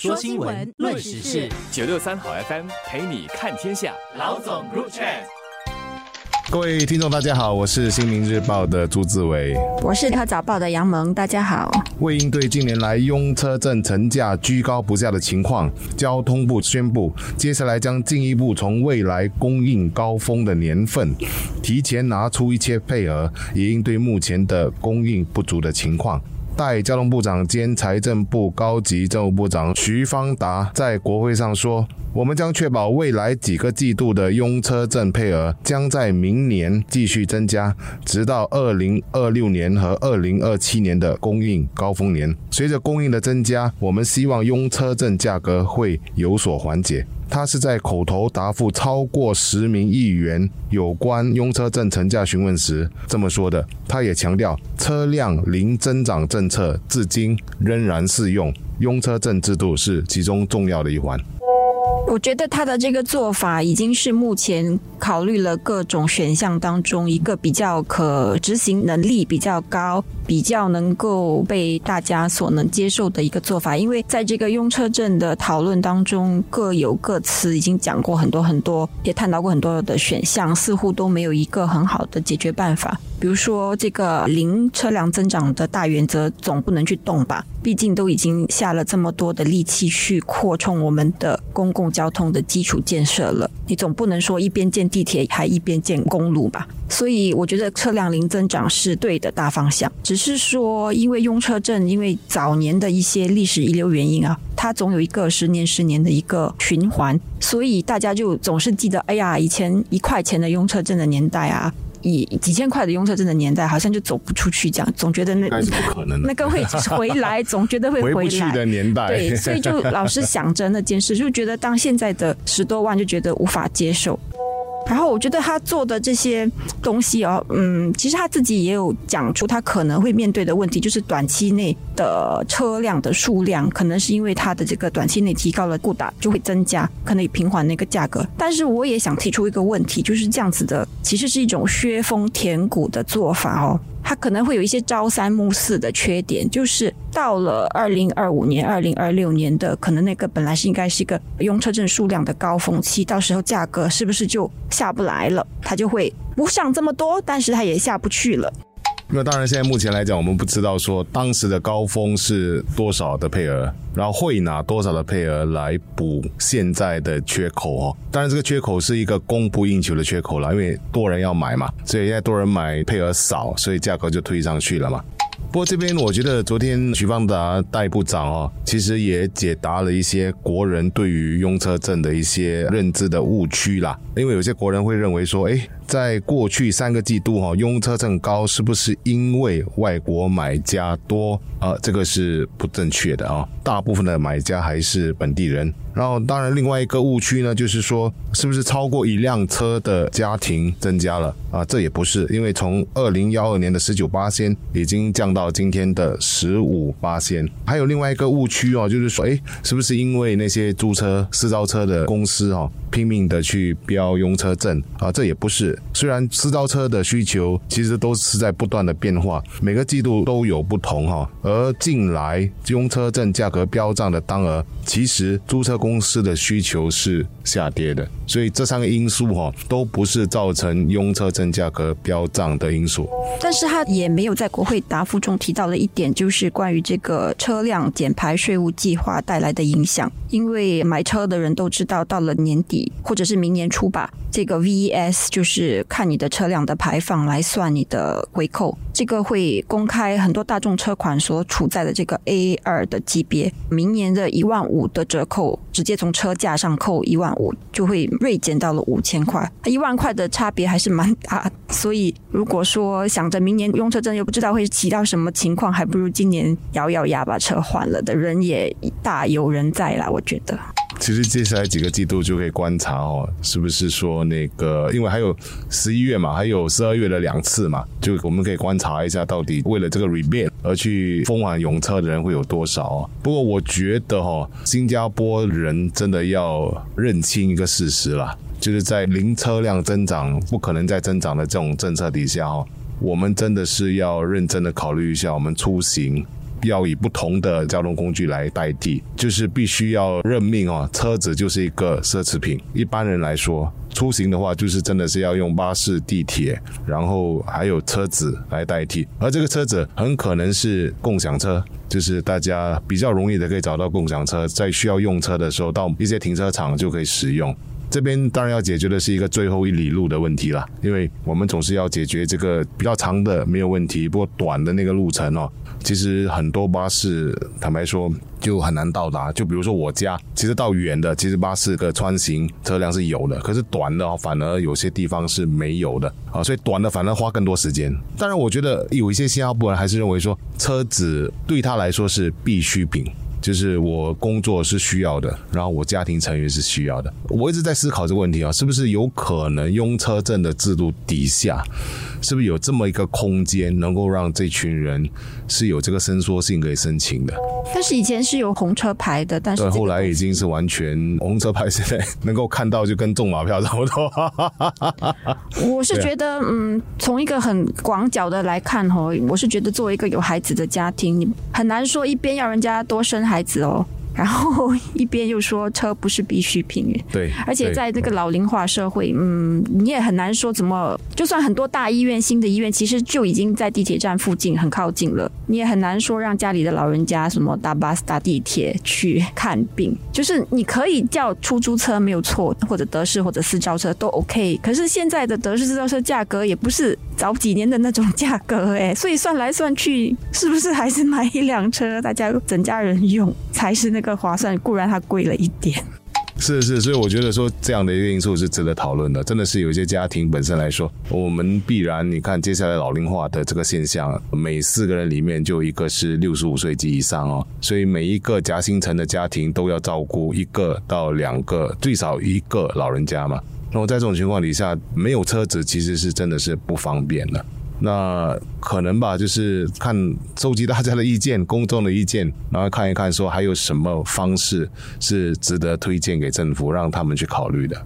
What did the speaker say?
说新闻，论时事，九六三好 FM 陪你看天下。老总入场。各位听众，大家好，我是新民日报的朱志伟，我是特早报的杨萌，大家好。为应对近年来拥车证成价居高不下的情况，交通部宣布，接下来将进一步从未来供应高峰的年份，提前拿出一些配额，以应对目前的供应不足的情况。代交通部长兼财政部高级政务部长徐方达在国会上说：“我们将确保未来几个季度的拥车证配额将在明年继续增加，直到二零二六年和二零二七年的供应高峰年。随着供应的增加，我们希望拥车证价格会有所缓解。”他是在口头答复超过十名议员有关拥车证成价询问时这么说的。他也强调，车辆零增长政策至今仍然适用，拥车证制度是其中重要的一环。我觉得他的这个做法已经是目前考虑了各种选项当中一个比较可执行能力比较高、比较能够被大家所能接受的一个做法。因为在这个用车证的讨论当中，各有各词，已经讲过很多很多，也探讨过很多的选项，似乎都没有一个很好的解决办法。比如说，这个零车辆增长的大原则总不能去动吧？毕竟都已经下了这么多的力气去扩充我们的公共交通的基础建设了，你总不能说一边建地铁还一边建公路吧？所以我觉得车辆零增长是对的大方向，只是说因为拥车证，因为早年的一些历史遗留原因啊，它总有一个十年十年的一个循环，所以大家就总是记得，哎呀，以前一块钱的拥车证的年代啊。以几千块的拥车证的年代，好像就走不出去，这样总觉得那不可能。那个会回来，总觉得会回来的年代。对，所以就老是想着那件事，就觉得当现在的十多万就觉得无法接受。然后我觉得他做的这些东西哦，嗯，其实他自己也有讲出他可能会面对的问题，就是短期内的车辆的数量，可能是因为他的这个短期内提高了固打就会增加，可能平缓那个价格。但是我也想提出一个问题，就是这样子的，其实是一种削峰填谷的做法哦。它可能会有一些朝三暮四的缺点，就是到了二零二五年、二零二六年的可能那个本来是应该是一个用车证数量的高峰期，到时候价格是不是就下不来了？它就会不上这么多，但是它也下不去了。那当然，现在目前来讲，我们不知道说当时的高峰是多少的配额，然后会拿多少的配额来补现在的缺口哦。当然，这个缺口是一个供不应求的缺口了，因为多人要买嘛，所以现在多人买，配额少，所以价格就推上去了嘛。不过这边我觉得，昨天徐邦达代部长哦，其实也解答了一些国人对于用车证的一些认知的误区啦。因为有些国人会认为说，哎。在过去三个季度，哈，用车证高是不是因为外国买家多？啊，这个是不正确的啊，大部分的买家还是本地人。然后，当然另外一个误区呢，就是说，是不是超过一辆车的家庭增加了？啊，这也不是，因为从二零幺二年的十九八仙已经降到今天的十五八仙。还有另外一个误区哦，就是说，哎，是不是因为那些租车私招车的公司哦，拼命的去标用车证？啊，这也不是。虽然私招车的需求其实都是在不断的变化，每个季度都有不同哈。而近来用车证价格飙涨的当儿，其实租车公司的需求是下跌的，所以这三个因素哈都不是造成用车证价格飙涨的因素。但是他也没有在国会答复中提到的一点，就是关于这个车辆减排税务计划带来的影响。因为买车的人都知道，到了年底或者是明年初吧，这个 VES 就是看你的车辆的排放来算你的回扣。这个会公开很多大众车款所处在的这个 A 二的级别，明年的一万五的折扣，直接从车价上扣一万五，就会锐减到了五千块，一万块的差别还是蛮大。所以如果说想着明年用车证又不知道会起到什么情况，还不如今年咬咬牙把车换了的人也大有人在啦，我觉得。其实接下来几个季度就可以观察哦，是不是说那个，因为还有十一月嘛，还有十二月的两次嘛，就我们可以观察一下，到底为了这个 rebate 而去疯狂用车的人会有多少哦。不过我觉得哈，新加坡人真的要认清一个事实啦，就是在零车辆增长不可能再增长的这种政策底下哦，我们真的是要认真的考虑一下我们出行。要以不同的交通工具来代替，就是必须要认命哦，车子就是一个奢侈品。一般人来说，出行的话就是真的是要用巴士、地铁，然后还有车子来代替，而这个车子很可能是共享车，就是大家比较容易的可以找到共享车，在需要用车的时候，到一些停车场就可以使用。这边当然要解决的是一个最后一里路的问题了，因为我们总是要解决这个比较长的没有问题，不过短的那个路程哦，其实很多巴士坦白说就很难到达。就比如说我家，其实到远的，其实巴士的穿行车辆是有的，可是短的反而有些地方是没有的啊，所以短的反而花更多时间。当然，我觉得有一些新加坡人还是认为说车子对他来说是必需品。就是我工作是需要的，然后我家庭成员是需要的。我一直在思考这个问题啊，是不是有可能用车证的制度底下，是不是有这么一个空间，能够让这群人是有这个伸缩性可以申请的？但是以前是有红车牌的，但是对后来已经是完全红车牌，现在能够看到就跟中马票差不多。我是觉得，嗯，从一个很广角的来看哦，我是觉得作为一个有孩子的家庭，你很难说一边要人家多生。孩子哦。然后一边又说车不是必需品，对，而且在这个老龄化社会，嗯，你也很难说怎么，就算很多大医院、新的医院，其实就已经在地铁站附近很靠近了，你也很难说让家里的老人家什么搭巴士、搭地铁去看病。就是你可以叫出租车没有错，或者德式或者私招车都 OK。可是现在的德式私招车价格也不是早几年的那种价格哎，所以算来算去，是不是还是买一辆车，大家整家人用才是那？个划算固然它贵了一点，是是，所以我觉得说这样的一个因素是值得讨论的。真的是有些家庭本身来说，我们必然你看接下来老龄化的这个现象，每四个人里面就一个是六十五岁及以上哦，所以每一个夹心层的家庭都要照顾一个到两个，最少一个老人家嘛。那么在这种情况底下，没有车子其实是真的是不方便的。那可能吧，就是看收集大家的意见、公众的意见，然后看一看说还有什么方式是值得推荐给政府，让他们去考虑的。